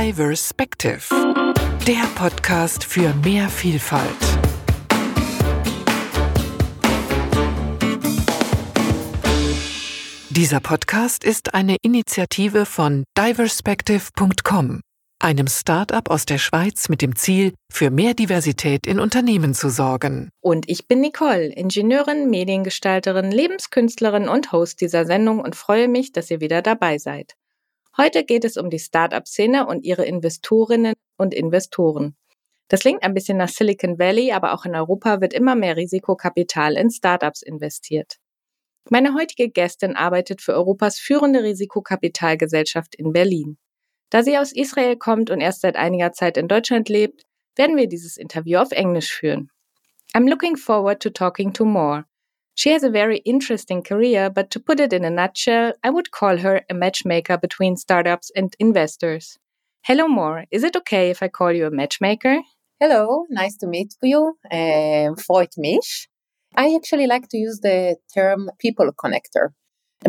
Diverspective, der Podcast für mehr Vielfalt. Dieser Podcast ist eine Initiative von diverspective.com, einem Start-up aus der Schweiz mit dem Ziel, für mehr Diversität in Unternehmen zu sorgen. Und ich bin Nicole, Ingenieurin, Mediengestalterin, Lebenskünstlerin und Host dieser Sendung und freue mich, dass ihr wieder dabei seid. Heute geht es um die Start-up-Szene und ihre Investorinnen und Investoren. Das klingt ein bisschen nach Silicon Valley, aber auch in Europa wird immer mehr Risikokapital in Startups investiert. Meine heutige Gästin arbeitet für Europas führende Risikokapitalgesellschaft in Berlin. Da sie aus Israel kommt und erst seit einiger Zeit in Deutschland lebt, werden wir dieses Interview auf Englisch führen. I'm looking forward to talking to more. She has a very interesting career, but to put it in a nutshell, I would call her a matchmaker between startups and investors. Hello, Mor. Is it okay if I call you a matchmaker? Hello, nice to meet you. Um, freut mich. I actually like to use the term people connector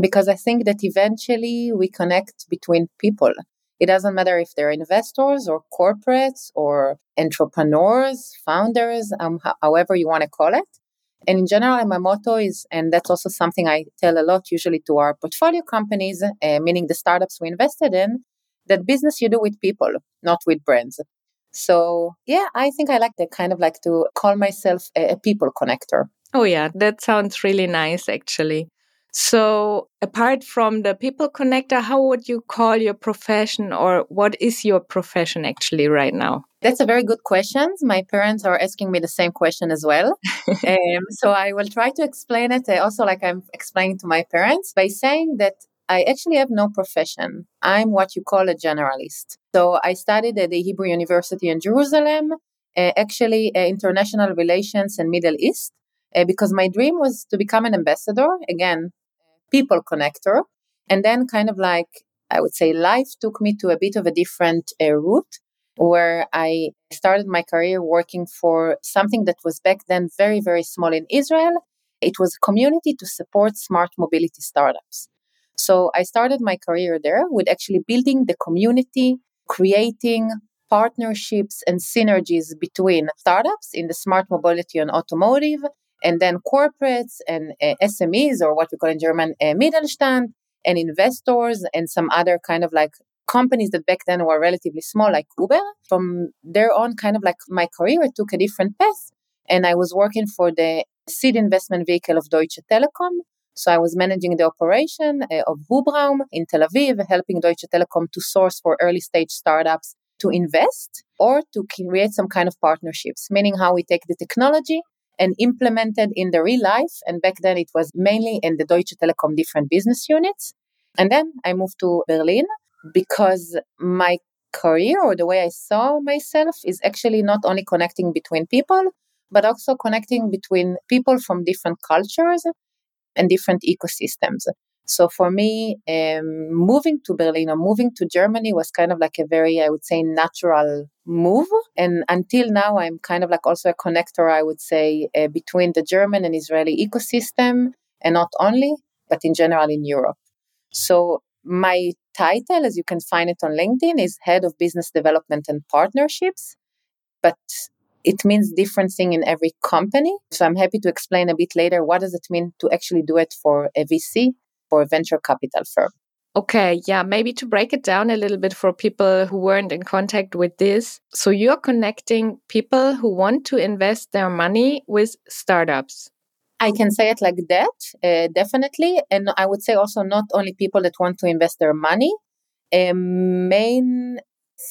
because I think that eventually we connect between people. It doesn't matter if they're investors or corporates or entrepreneurs, founders, um, however you want to call it. And in general, my motto is, and that's also something I tell a lot usually to our portfolio companies, uh, meaning the startups we invested in, that business you do with people, not with brands. So yeah, I think I like to kind of like to call myself a, a people connector. Oh yeah, that sounds really nice actually. So, apart from the people connector, how would you call your profession or what is your profession actually right now? That's a very good question. My parents are asking me the same question as well. um, so, I will try to explain it uh, also like I'm explaining to my parents by saying that I actually have no profession. I'm what you call a generalist. So, I studied at the Hebrew University in Jerusalem, uh, actually, uh, international relations and Middle East. Uh, because my dream was to become an ambassador again people connector. And then, kind of like I would say, life took me to a bit of a different uh, route where I started my career working for something that was back then very, very small in Israel. It was a community to support smart mobility startups. So I started my career there with actually building the community, creating partnerships and synergies between startups in the smart mobility and automotive and then corporates and uh, SMEs, or what we call in German uh, Mittelstand, and investors, and some other kind of like companies that back then were relatively small, like Uber. From there on, kind of like my career took a different path, and I was working for the seed investment vehicle of Deutsche Telekom. So I was managing the operation uh, of Hubraum in Tel Aviv, helping Deutsche Telekom to source for early stage startups to invest or to create some kind of partnerships, meaning how we take the technology and implemented in the real life. And back then it was mainly in the Deutsche Telekom different business units. And then I moved to Berlin because my career or the way I saw myself is actually not only connecting between people, but also connecting between people from different cultures and different ecosystems. So for me, um, moving to Berlin or moving to Germany was kind of like a very, I would say, natural move. And until now, I'm kind of like also a connector, I would say, uh, between the German and Israeli ecosystem, and not only, but in general in Europe. So my title, as you can find it on LinkedIn, is Head of Business Development and Partnerships. But it means different thing in every company. So I'm happy to explain a bit later what does it mean to actually do it for a VC for a venture capital firm. Okay, yeah, maybe to break it down a little bit for people who weren't in contact with this. So you're connecting people who want to invest their money with startups. I can say it like that, uh, definitely. And I would say also not only people that want to invest their money. A main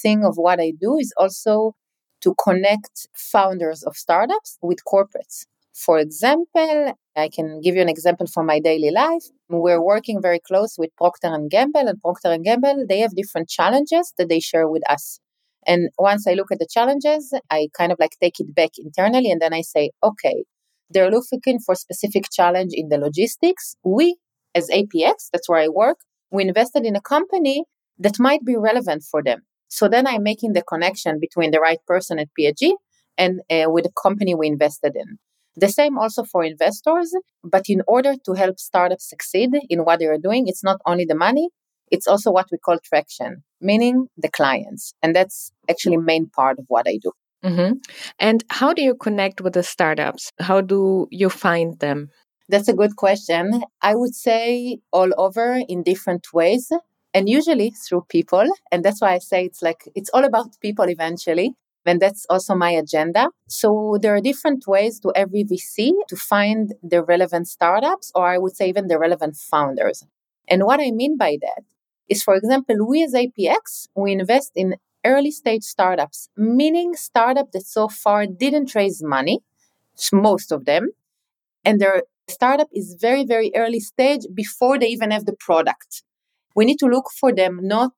thing of what I do is also to connect founders of startups with corporates. For example, I can give you an example from my daily life. We're working very close with Procter and Gamble, and Procter and Gamble they have different challenges that they share with us. And once I look at the challenges, I kind of like take it back internally, and then I say, okay, they're looking for specific challenge in the logistics. We, as APX, that's where I work, we invested in a company that might be relevant for them. So then I'm making the connection between the right person at P&G and uh, with the company we invested in. The same also for investors, but in order to help startups succeed in what they are doing, it's not only the money, it's also what we call traction, meaning the clients. And that's actually main part of what I do. Mm-hmm. And how do you connect with the startups? How do you find them? That's a good question. I would say all over in different ways and usually through people. And that's why I say it's like it's all about people eventually. And that's also my agenda. So there are different ways to every VC to find the relevant startups, or I would say even the relevant founders. And what I mean by that is, for example, we as APX, we invest in early stage startups, meaning startups that so far didn't raise money, most of them, and their startup is very, very early stage before they even have the product. We need to look for them not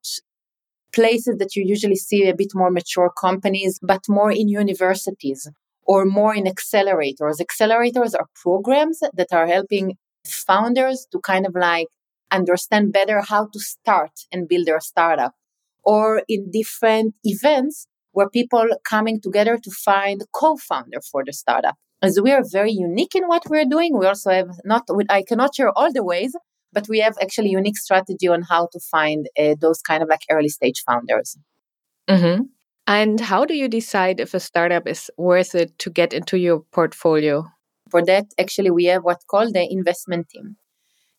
places that you usually see a bit more mature companies, but more in universities or more in accelerators. Accelerators are programs that are helping founders to kind of like understand better how to start and build their startup or in different events where people coming together to find co-founder for the startup as we are very unique in what we're doing we also have not i cannot share all the ways but we have actually unique strategy on how to find uh, those kind of like early stage founders mm-hmm. and how do you decide if a startup is worth it to get into your portfolio for that actually we have what's called the investment team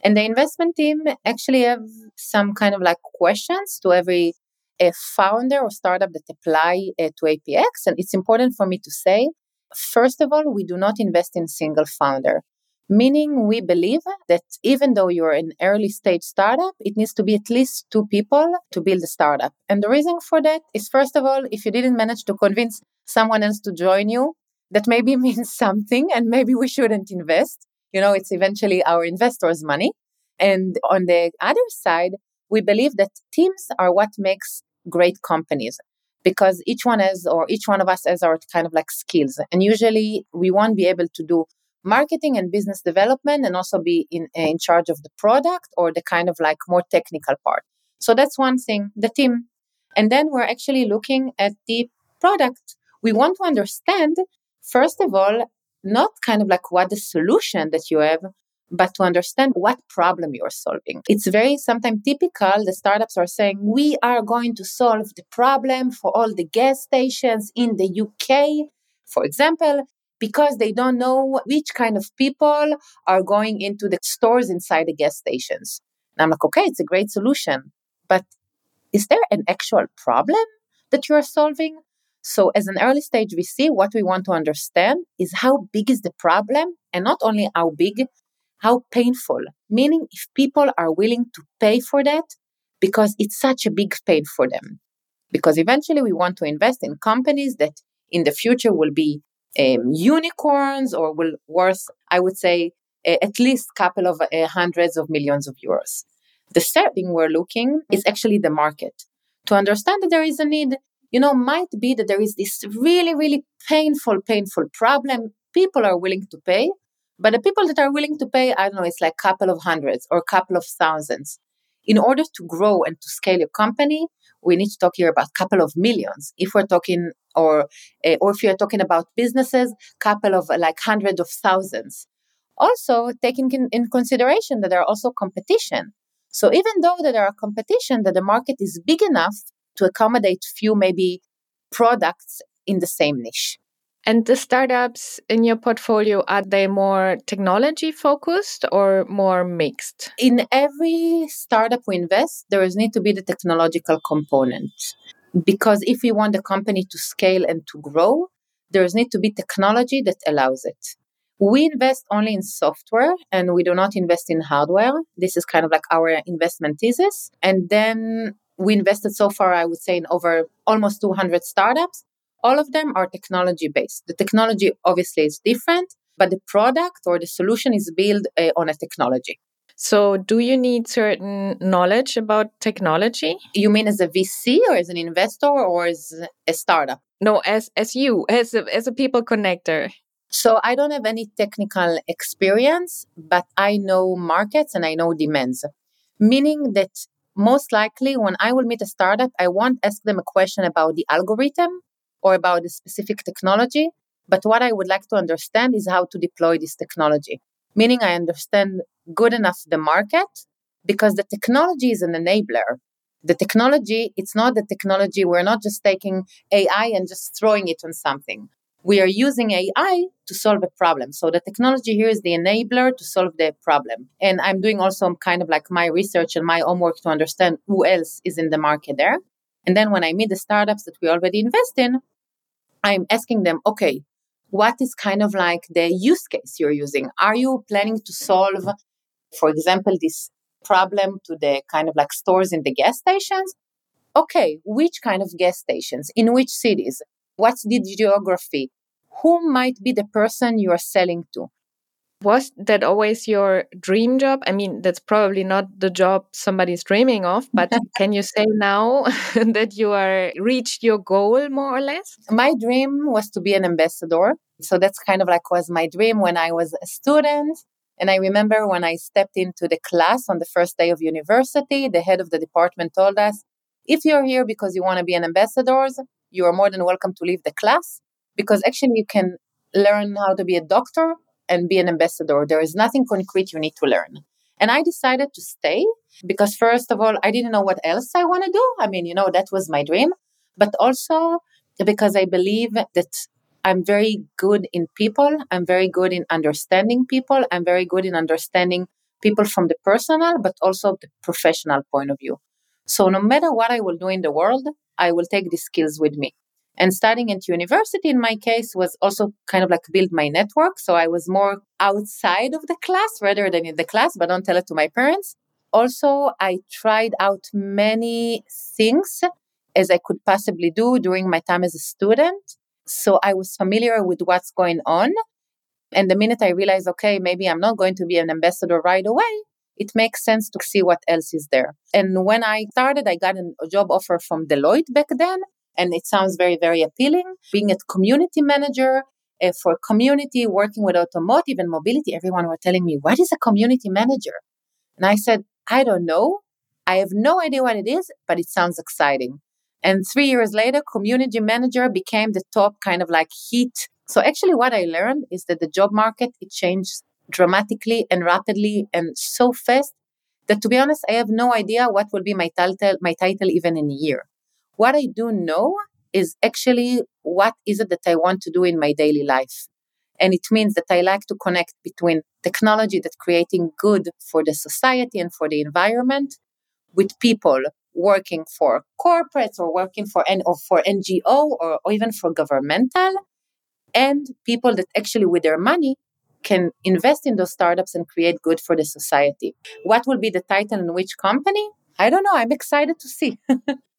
and the investment team actually have some kind of like questions to every a founder or startup that apply uh, to APX. And it's important for me to say, first of all, we do not invest in single founder. Meaning, we believe that even though you're an early stage startup, it needs to be at least two people to build a startup. And the reason for that is, first of all, if you didn't manage to convince someone else to join you, that maybe means something and maybe we shouldn't invest. You know, it's eventually our investors' money. And on the other side, we believe that teams are what makes great companies because each one has or each one of us has our kind of like skills and usually we won't be able to do marketing and business development and also be in eh, in charge of the product or the kind of like more technical part so that's one thing the team and then we're actually looking at the product we want to understand first of all not kind of like what the solution that you have but to understand what problem you're solving. It's very sometimes typical. The startups are saying, we are going to solve the problem for all the gas stations in the UK, for example, because they don't know which kind of people are going into the stores inside the gas stations. And I'm like, okay, it's a great solution. But is there an actual problem that you are solving? So, as an early stage VC, what we want to understand is how big is the problem, and not only how big, how painful, meaning if people are willing to pay for that because it's such a big pain for them. Because eventually we want to invest in companies that in the future will be um, unicorns or will worth, I would say, uh, at least a couple of uh, hundreds of millions of euros. The third thing we're looking is actually the market. To understand that there is a need, you know, might be that there is this really, really painful, painful problem. People are willing to pay, but the people that are willing to pay, I don't know, it's like a couple of hundreds or a couple of thousands. In order to grow and to scale your company, we need to talk here about a couple of millions. If we're talking, or uh, or if you're talking about businesses, couple of like hundreds of thousands. Also, taking in, in consideration that there are also competition. So even though that there are competition, that the market is big enough to accommodate few maybe products in the same niche. And the startups in your portfolio, are they more technology focused or more mixed? In every startup we invest, there is need to be the technological component. Because if we want the company to scale and to grow, there is need to be technology that allows it. We invest only in software and we do not invest in hardware. This is kind of like our investment thesis. And then we invested so far, I would say, in over almost 200 startups all of them are technology based. The technology obviously is different, but the product or the solution is built uh, on a technology. So, do you need certain knowledge about technology? You mean as a VC or as an investor or as a startup? No, as as you, as a, as a people connector. So, I don't have any technical experience, but I know markets and I know demands. Meaning that most likely when I will meet a startup, I won't ask them a question about the algorithm or about a specific technology. But what I would like to understand is how to deploy this technology. Meaning, I understand good enough the market because the technology is an enabler. The technology, it's not the technology, we're not just taking AI and just throwing it on something. We are using AI to solve a problem. So the technology here is the enabler to solve the problem. And I'm doing also kind of like my research and my homework to understand who else is in the market there. And then when I meet the startups that we already invest in, I'm asking them, okay, what is kind of like the use case you're using? Are you planning to solve, for example, this problem to the kind of like stores in the gas stations? Okay, which kind of gas stations? In which cities? What's the geography? Who might be the person you are selling to? Was that always your dream job? I mean, that's probably not the job somebody's dreaming of, but can you say now that you are reached your goal more or less? My dream was to be an ambassador. So that's kind of like was my dream when I was a student. And I remember when I stepped into the class on the first day of university, the head of the department told us, if you're here because you want to be an ambassador, you are more than welcome to leave the class because actually you can learn how to be a doctor and be an ambassador. There is nothing concrete you need to learn. And I decided to stay because, first of all, I didn't know what else I want to do. I mean, you know, that was my dream. But also because I believe that I'm very good in people. I'm very good in understanding people. I'm very good in understanding people from the personal, but also the professional point of view. So no matter what I will do in the world, I will take these skills with me. And studying at university in my case was also kind of like build my network. So I was more outside of the class rather than in the class, but don't tell it to my parents. Also, I tried out many things as I could possibly do during my time as a student. So I was familiar with what's going on. And the minute I realized, okay, maybe I'm not going to be an ambassador right away, it makes sense to see what else is there. And when I started, I got a job offer from Deloitte back then. And it sounds very, very appealing. Being a community manager uh, for community, working with automotive and mobility, everyone were telling me, what is a community manager? And I said, I don't know. I have no idea what it is, but it sounds exciting. And three years later, community manager became the top kind of like heat. So actually what I learned is that the job market, it changed dramatically and rapidly and so fast that to be honest, I have no idea what will be my title, my title even in a year. What I do know is actually what is it that I want to do in my daily life. And it means that I like to connect between technology that's creating good for the society and for the environment with people working for corporates or working for N or for NGO or, or even for governmental and people that actually with their money can invest in those startups and create good for the society. What will be the title and which company? I don't know. I'm excited to see.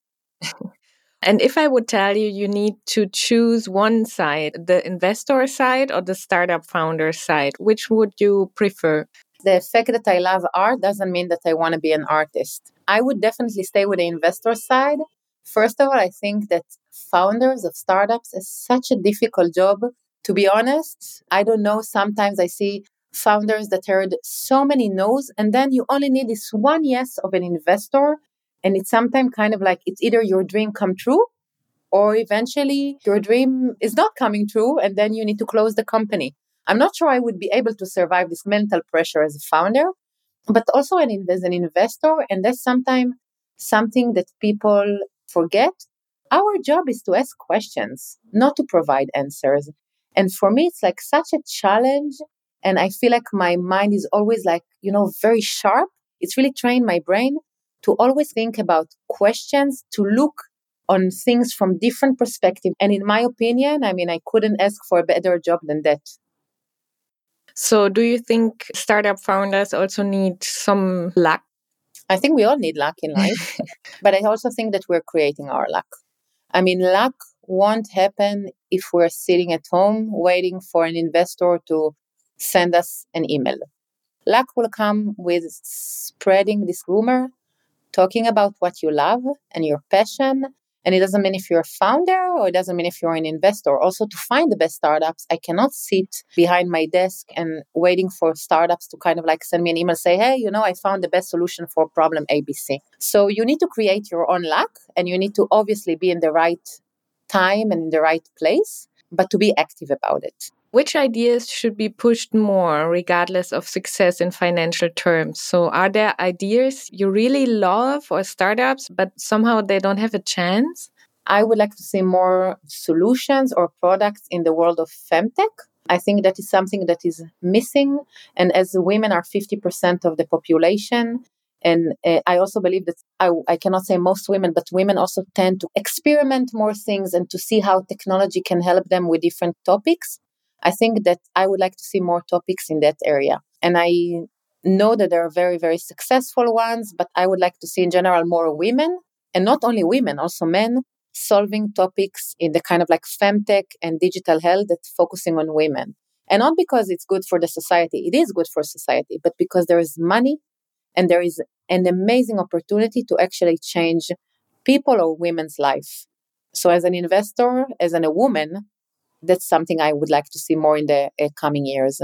and if I would tell you you need to choose one side, the investor side or the startup founder side, which would you prefer? The fact that I love art doesn't mean that I want to be an artist. I would definitely stay with the investor side. First of all, I think that founders of startups is such a difficult job. To be honest, I don't know. Sometimes I see founders that heard so many no's, and then you only need this one yes of an investor. And it's sometimes kind of like it's either your dream come true or eventually your dream is not coming true, and then you need to close the company. I'm not sure I would be able to survive this mental pressure as a founder, but also an, as an investor. And that's sometimes something that people forget. Our job is to ask questions, not to provide answers. And for me, it's like such a challenge. And I feel like my mind is always like, you know, very sharp. It's really trained my brain to always think about questions, to look on things from different perspective. And in my opinion, I mean, I couldn't ask for a better job than that. So, do you think startup founders also need some luck? I think we all need luck in life, but I also think that we're creating our luck. I mean, luck won't happen if we're sitting at home waiting for an investor to send us an email. Luck will come with spreading this rumor, talking about what you love and your passion, and it doesn't mean if you're a founder or it doesn't mean if you're an investor. Also, to find the best startups, I cannot sit behind my desk and waiting for startups to kind of like send me an email, say, hey, you know, I found the best solution for problem ABC. So you need to create your own luck and you need to obviously be in the right time and in the right place, but to be active about it. Which ideas should be pushed more regardless of success in financial terms? So, are there ideas you really love or startups, but somehow they don't have a chance? I would like to see more solutions or products in the world of femtech. I think that is something that is missing. And as women are 50% of the population, and uh, I also believe that I, I cannot say most women, but women also tend to experiment more things and to see how technology can help them with different topics. I think that I would like to see more topics in that area. And I know that there are very, very successful ones, but I would like to see in general more women, and not only women, also men, solving topics in the kind of like femtech and digital health that's focusing on women. And not because it's good for the society, it is good for society, but because there is money and there is an amazing opportunity to actually change people or women's life. So, as an investor, as an, a woman, that's something I would like to see more in the uh, coming years.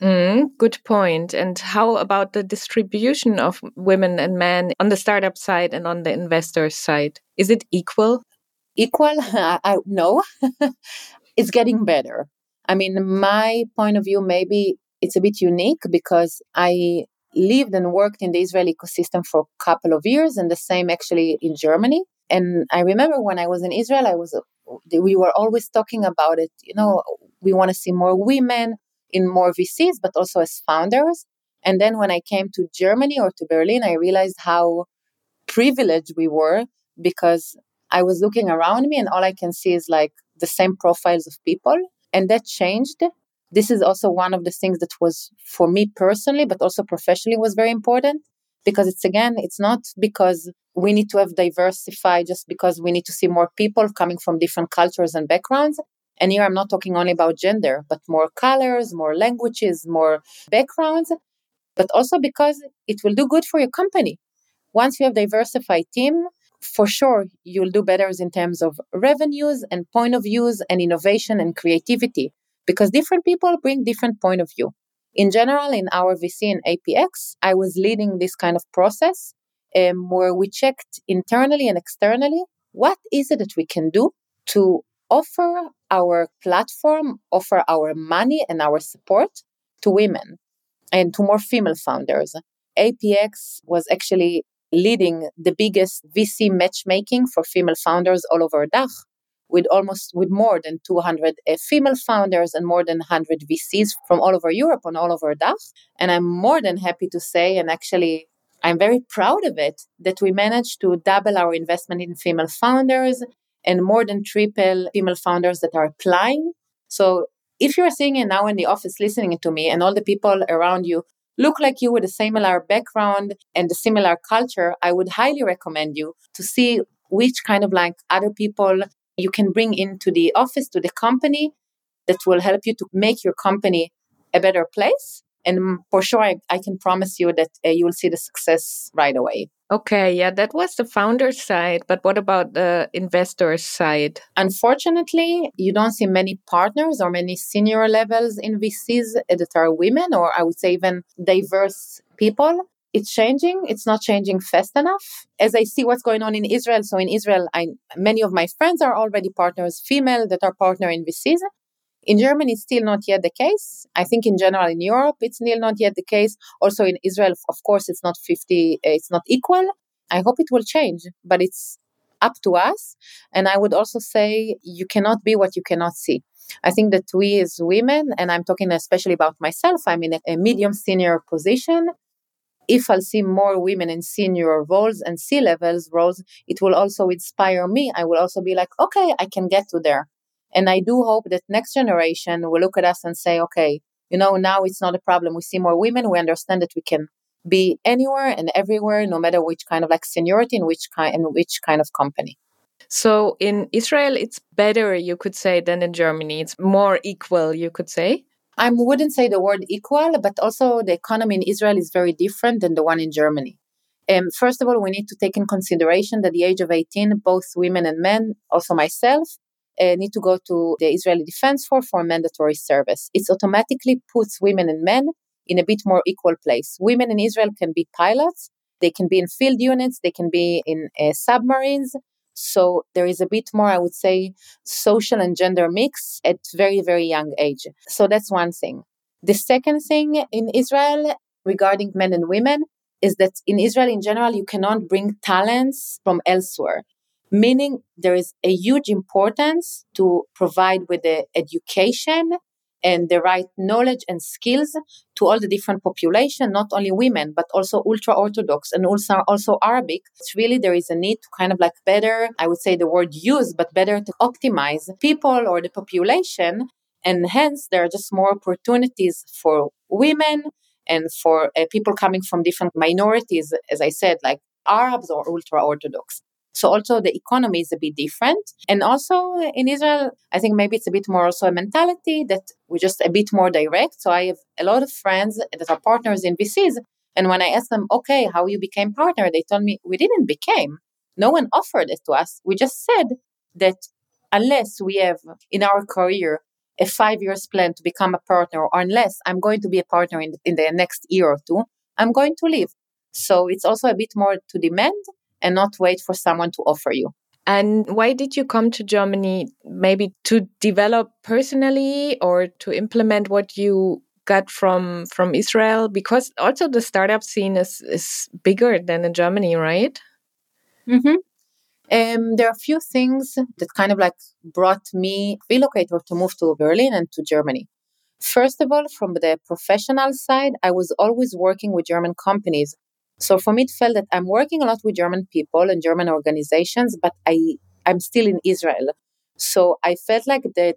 Mm, good point. And how about the distribution of women and men on the startup side and on the investor side? Is it equal? Equal? I, no. it's getting better. I mean, my point of view, maybe it's a bit unique because I lived and worked in the Israeli ecosystem for a couple of years, and the same actually in Germany. And I remember when I was in Israel, I was we were always talking about it. You know, we want to see more women in more VCs, but also as founders. And then when I came to Germany or to Berlin, I realized how privileged we were because I was looking around me and all I can see is like the same profiles of people. And that changed. This is also one of the things that was for me personally, but also professionally was very important because it's again, it's not because we need to have diversify just because we need to see more people coming from different cultures and backgrounds. And here I'm not talking only about gender, but more colors, more languages, more backgrounds, but also because it will do good for your company. Once you have diversified team, for sure you'll do better in terms of revenues and point of views and innovation and creativity because different people bring different point of view. In general, in our VC and APX, I was leading this kind of process um, where we checked internally and externally what is it that we can do to offer our platform, offer our money and our support to women and to more female founders. APX was actually leading the biggest VC matchmaking for female founders all over DACH with almost with more than 200 uh, female founders and more than 100 VCs from all over Europe and all over DACH. And I'm more than happy to say, and actually I'm very proud of it, that we managed to double our investment in female founders and more than triple female founders that are applying. So if you're sitting now in the office listening to me and all the people around you look like you with a similar background and a similar culture, I would highly recommend you to see which kind of like other people you can bring into the office, to the company that will help you to make your company a better place. And for sure, I, I can promise you that uh, you will see the success right away. Okay, yeah, that was the founder side. But what about the investor side? Unfortunately, you don't see many partners or many senior levels in VCs that are women, or I would say even diverse people it's changing. It's not changing fast enough. As i see what's going on in israel so in israel I, many of my friends are already partners female that are partner in vcs in germany it's still not yet the case. I think in general in europe it's still not yet the case. Also in israel of course it's not 50 it's not equal. I hope it will change but it's up to us. And i would also say you cannot be what you cannot see. I think that we as women, and I'm talking especially about myself, I'm in a, a medium senior position if I'll see more women in senior roles and C levels roles, it will also inspire me. I will also be like, okay, I can get to there. And I do hope that next generation will look at us and say, okay, you know, now it's not a problem. We see more women. We understand that we can be anywhere and everywhere, no matter which kind of like seniority and which kind and which kind of company. So in Israel, it's better, you could say, than in Germany. It's more equal, you could say. I wouldn't say the word equal, but also the economy in Israel is very different than the one in Germany. Um, first of all, we need to take in consideration that the age of 18, both women and men, also myself, uh, need to go to the Israeli Defense Force for mandatory service. It automatically puts women and men in a bit more equal place. Women in Israel can be pilots, they can be in field units, they can be in uh, submarines. So there is a bit more, I would say, social and gender mix at very, very young age. So that's one thing. The second thing in Israel regarding men and women is that in Israel in general, you cannot bring talents from elsewhere, meaning there is a huge importance to provide with the education and the right knowledge and skills to all the different population, not only women, but also ultra Orthodox and also, also Arabic. It's really there is a need to kind of like better, I would say the word use, but better to optimize people or the population. And hence there are just more opportunities for women and for uh, people coming from different minorities, as I said, like Arabs or ultra Orthodox. So also the economy is a bit different. And also in Israel, I think maybe it's a bit more also a mentality that we're just a bit more direct. So I have a lot of friends that are partners in VCs. And when I ask them, okay, how you became partner, they told me we didn't became. No one offered it to us. We just said that unless we have in our career a five years plan to become a partner, or unless I'm going to be a partner in in the next year or two, I'm going to leave. So it's also a bit more to demand and not wait for someone to offer you. And why did you come to Germany? Maybe to develop personally or to implement what you got from from Israel? Because also the startup scene is is bigger than in Germany, right? Mm-hmm. Um, there are a few things that kind of like brought me relocator to move to Berlin and to Germany. First of all, from the professional side, I was always working with German companies so for me, it felt that I'm working a lot with German people and German organizations, but I I'm still in Israel. So I felt like that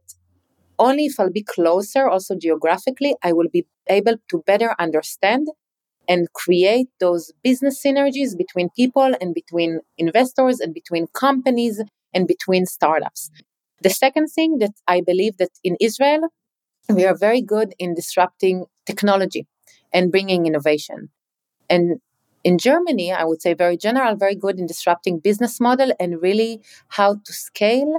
only if I'll be closer, also geographically, I will be able to better understand and create those business synergies between people and between investors and between companies and between startups. The second thing that I believe that in Israel, we are very good in disrupting technology and bringing innovation. And in Germany, I would say very general, very good in disrupting business model and really how to scale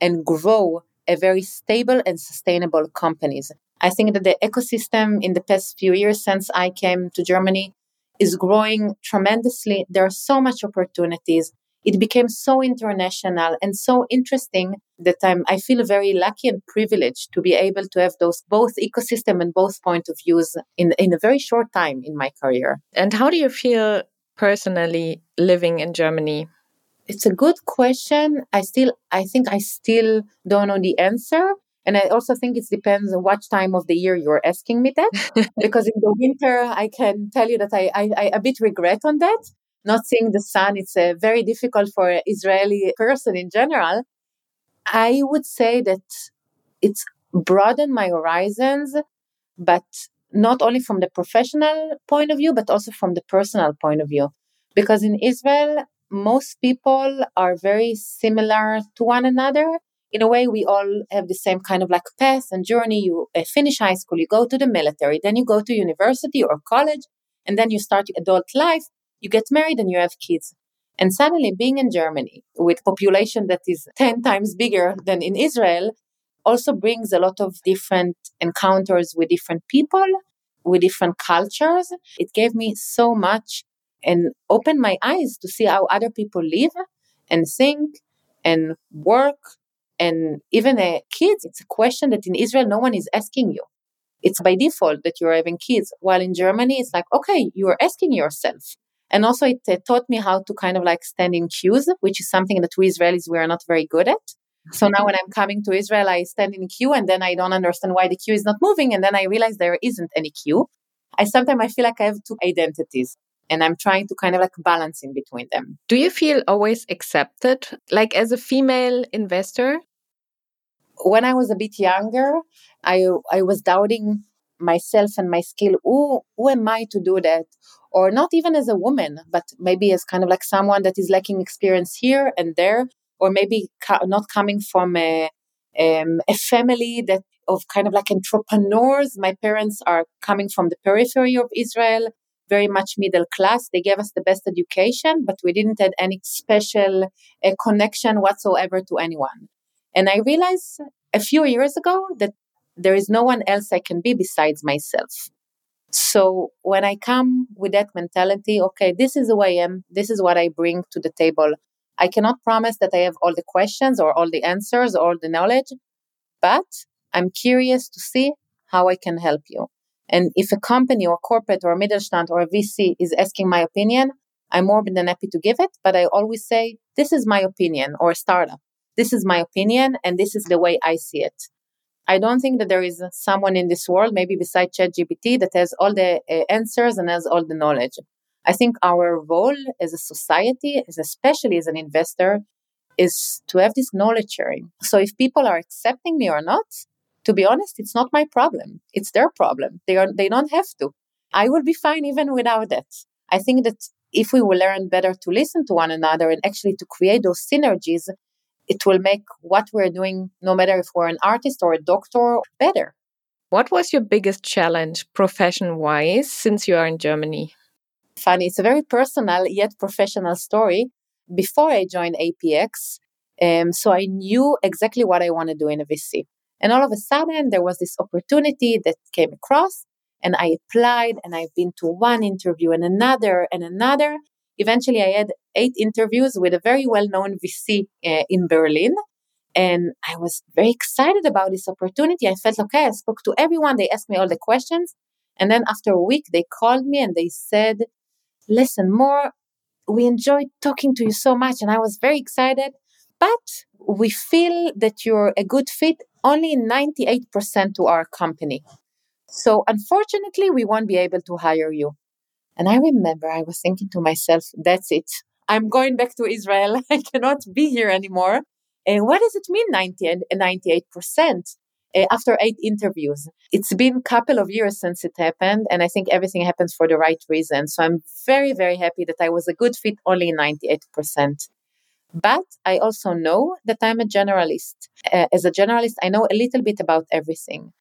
and grow a very stable and sustainable companies. I think that the ecosystem in the past few years since I came to Germany is growing tremendously. There are so much opportunities it became so international and so interesting that I'm, I feel very lucky and privileged to be able to have those both ecosystem and both point of views in, in a very short time in my career. And how do you feel personally living in Germany? It's a good question. I still, I think I still don't know the answer. And I also think it depends on what time of the year you're asking me that. because in the winter, I can tell you that I, I, I a bit regret on that not seeing the sun. It's uh, very difficult for an Israeli person in general. I would say that it's broadened my horizons, but not only from the professional point of view, but also from the personal point of view. Because in Israel, most people are very similar to one another. In a way, we all have the same kind of like path and journey. You uh, finish high school, you go to the military, then you go to university or college, and then you start adult life you get married and you have kids. And suddenly being in Germany with population that is 10 times bigger than in Israel also brings a lot of different encounters with different people, with different cultures. It gave me so much and opened my eyes to see how other people live and think and work and even uh, kids. It's a question that in Israel no one is asking you. It's by default that you're having kids. While in Germany, it's like, okay, you are asking yourself. And also it uh, taught me how to kind of like stand in queues, which is something that we Israelis, we are not very good at. So now when I'm coming to Israel, I stand in queue and then I don't understand why the queue is not moving. And then I realize there isn't any queue. I sometimes I feel like I have two identities and I'm trying to kind of like balance in between them. Do you feel always accepted, like as a female investor? When I was a bit younger, I I was doubting myself and my skill. Who who am I to do that? or not even as a woman, but maybe as kind of like someone that is lacking experience here and there, or maybe ca- not coming from a, um, a family that of kind of like entrepreneurs. My parents are coming from the periphery of Israel, very much middle class. They gave us the best education, but we didn't have any special uh, connection whatsoever to anyone. And I realized a few years ago that there is no one else I can be besides myself. So when I come with that mentality, okay, this is who I am, this is what I bring to the table. I cannot promise that I have all the questions or all the answers or all the knowledge, but I'm curious to see how I can help you. And if a company or corporate or Mittelstand or a VC is asking my opinion, I'm more than happy to give it. But I always say, this is my opinion or a startup. This is my opinion and this is the way I see it. I don't think that there is someone in this world, maybe besides ChatGPT, that has all the uh, answers and has all the knowledge. I think our role as a society, as especially as an investor, is to have this knowledge sharing. So if people are accepting me or not, to be honest, it's not my problem. It's their problem. They are they don't have to. I will be fine even without that. I think that if we will learn better to listen to one another and actually to create those synergies, it will make what we're doing, no matter if we're an artist or a doctor, better. What was your biggest challenge profession wise since you are in Germany? Funny, it's a very personal yet professional story. Before I joined APX, um, so I knew exactly what I want to do in a VC. And all of a sudden, there was this opportunity that came across, and I applied, and I've been to one interview and another and another. Eventually, I had eight interviews with a very well known VC uh, in Berlin. And I was very excited about this opportunity. I felt okay. I spoke to everyone. They asked me all the questions. And then after a week, they called me and they said, Listen, Mor, we enjoyed talking to you so much. And I was very excited. But we feel that you're a good fit only 98% to our company. So unfortunately, we won't be able to hire you. And I remember I was thinking to myself, that's it. I'm going back to Israel. I cannot be here anymore. And what does it mean 90 and 98%? Uh, after eight interviews. It's been a couple of years since it happened, and I think everything happens for the right reason. So I'm very, very happy that I was a good fit only 98%. But I also know that I'm a generalist. Uh, as a generalist, I know a little bit about everything.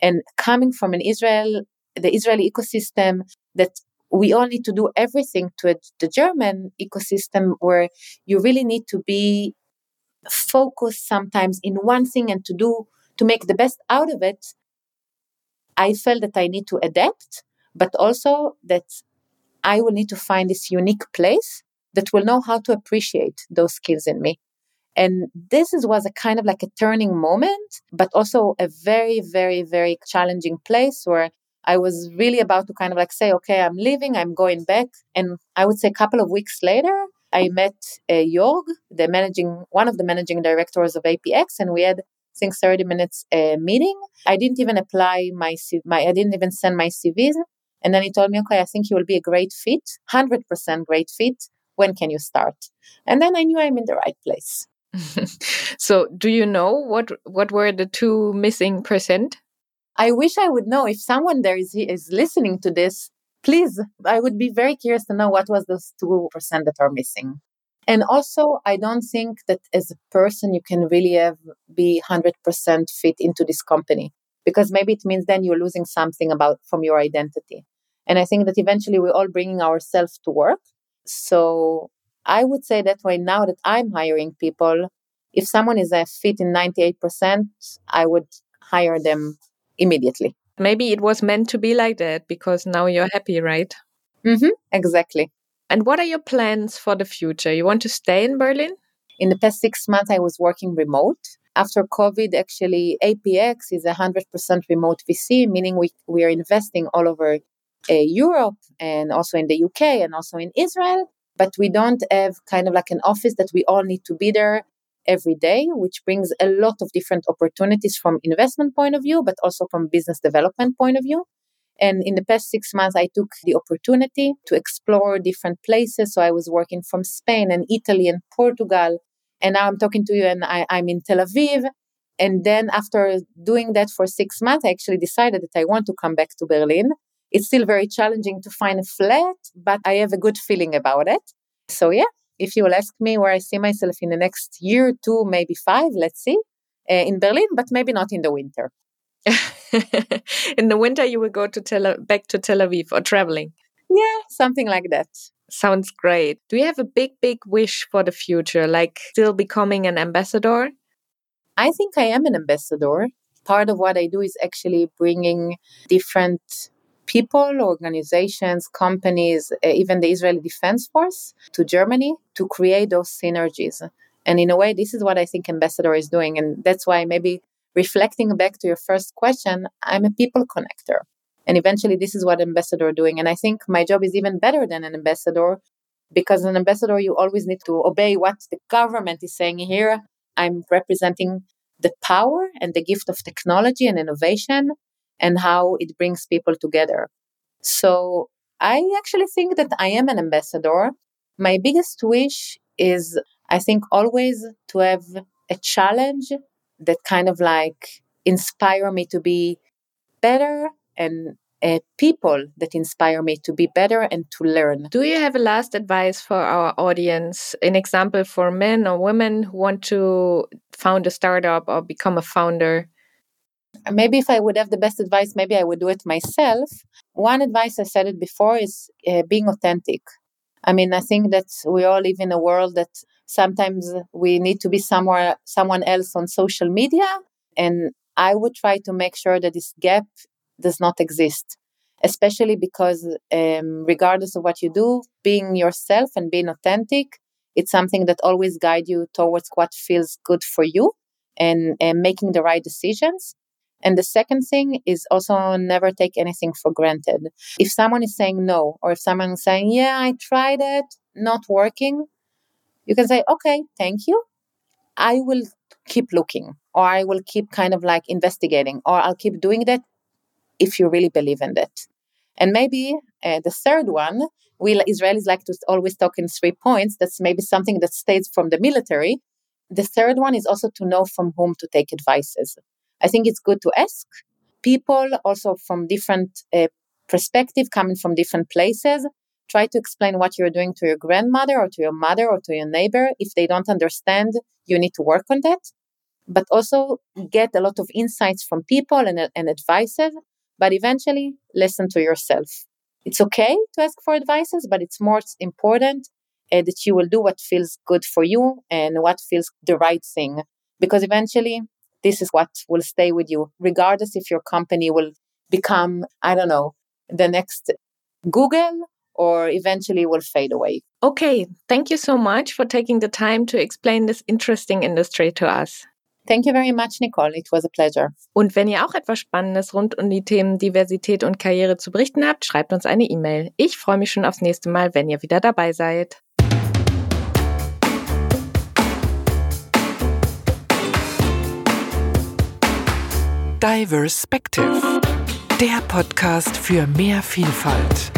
And coming from an Israel, the Israeli ecosystem, that we all need to do everything to a, the German ecosystem where you really need to be focused sometimes in one thing and to do to make the best out of it. I felt that I need to adapt, but also that I will need to find this unique place that will know how to appreciate those skills in me. And this is, was a kind of like a turning moment, but also a very, very, very challenging place where I was really about to kind of like say, okay, I'm leaving, I'm going back. And I would say a couple of weeks later, I met uh, Jorg, the managing, one of the managing directors of APX, and we had, I think, 30 minutes uh, meeting. I didn't even apply my, my, I didn't even send my CVs. And then he told me, okay, I think you will be a great fit, 100% great fit. When can you start? And then I knew I'm in the right place. so do you know what what were the two missing percent i wish i would know if someone there is is listening to this please i would be very curious to know what was those two percent that are missing. And also i don't think that as a person you can really have be 100% fit into this company because maybe it means then you're losing something about from your identity. And i think that eventually we're all bringing ourselves to work. So I would say that way now that I'm hiring people, if someone is a fit in 98%, I would hire them immediately. Maybe it was meant to be like that because now you're happy, right? Mm-hmm, exactly. And what are your plans for the future? You want to stay in Berlin? In the past six months, I was working remote. After COVID, actually, APX is a 100% remote VC, meaning we, we are investing all over uh, Europe and also in the UK and also in Israel but we don't have kind of like an office that we all need to be there every day, which brings a lot of different opportunities from investment point of view, but also from business development point of view. And in the past six months, I took the opportunity to explore different places. So I was working from Spain and Italy and Portugal. And now I'm talking to you and I, I'm in Tel Aviv. And then after doing that for six months, I actually decided that I want to come back to Berlin. It's still very challenging to find a flat, but I have a good feeling about it. So, yeah, if you will ask me where I see myself in the next year, two, maybe five, let's see, uh, in Berlin, but maybe not in the winter. in the winter, you will go to Tel- back to Tel Aviv or traveling. Yeah, something like that. Sounds great. Do you have a big, big wish for the future, like still becoming an ambassador? I think I am an ambassador. Part of what I do is actually bringing different people, organizations, companies, uh, even the Israeli Defense Force to Germany to create those synergies. And in a way, this is what I think Ambassador is doing. And that's why maybe reflecting back to your first question, I'm a people connector. And eventually, this is what ambassador doing. And I think my job is even better than an ambassador because an ambassador, you always need to obey what the government is saying here. I'm representing the power and the gift of technology and innovation and how it brings people together. So I actually think that I am an ambassador. My biggest wish is, I think, always to have a challenge that kind of like inspire me to be better and uh, people that inspire me to be better and to learn. Do you have a last advice for our audience? An example for men or women who want to found a startup or become a founder? Maybe if I would have the best advice, maybe I would do it myself. One advice I said it before is uh, being authentic. I mean, I think that we all live in a world that sometimes we need to be somewhere, someone else on social media. And I would try to make sure that this gap does not exist, especially because, um, regardless of what you do, being yourself and being authentic, it's something that always guide you towards what feels good for you and, and making the right decisions. And the second thing is also never take anything for granted. If someone is saying no, or if someone is saying, yeah, I tried it, not working, you can say, okay, thank you. I will keep looking, or I will keep kind of like investigating, or I'll keep doing that if you really believe in it. And maybe uh, the third one, we Israelis like to always talk in three points. That's maybe something that stays from the military. The third one is also to know from whom to take advices. I think it's good to ask people also from different uh, perspective, coming from different places. Try to explain what you're doing to your grandmother or to your mother or to your neighbor. If they don't understand, you need to work on that. But also get a lot of insights from people and, and advices but eventually listen to yourself. It's okay to ask for advices, but it's more important uh, that you will do what feels good for you and what feels the right thing. Because eventually, this is what will stay with you, regardless if your company will become, I don't know, the next Google or eventually will fade away. Okay, thank you so much for taking the time to explain this interesting industry to us. Thank you very much, Nicole. It was a pleasure. Und wenn ihr auch etwas Spannendes rund um die Themen Diversität und Karriere zu berichten habt, schreibt uns eine E-Mail. Ich freue mich schon aufs nächste Mal, wenn ihr wieder dabei seid. Diverspective, der Podcast für mehr Vielfalt.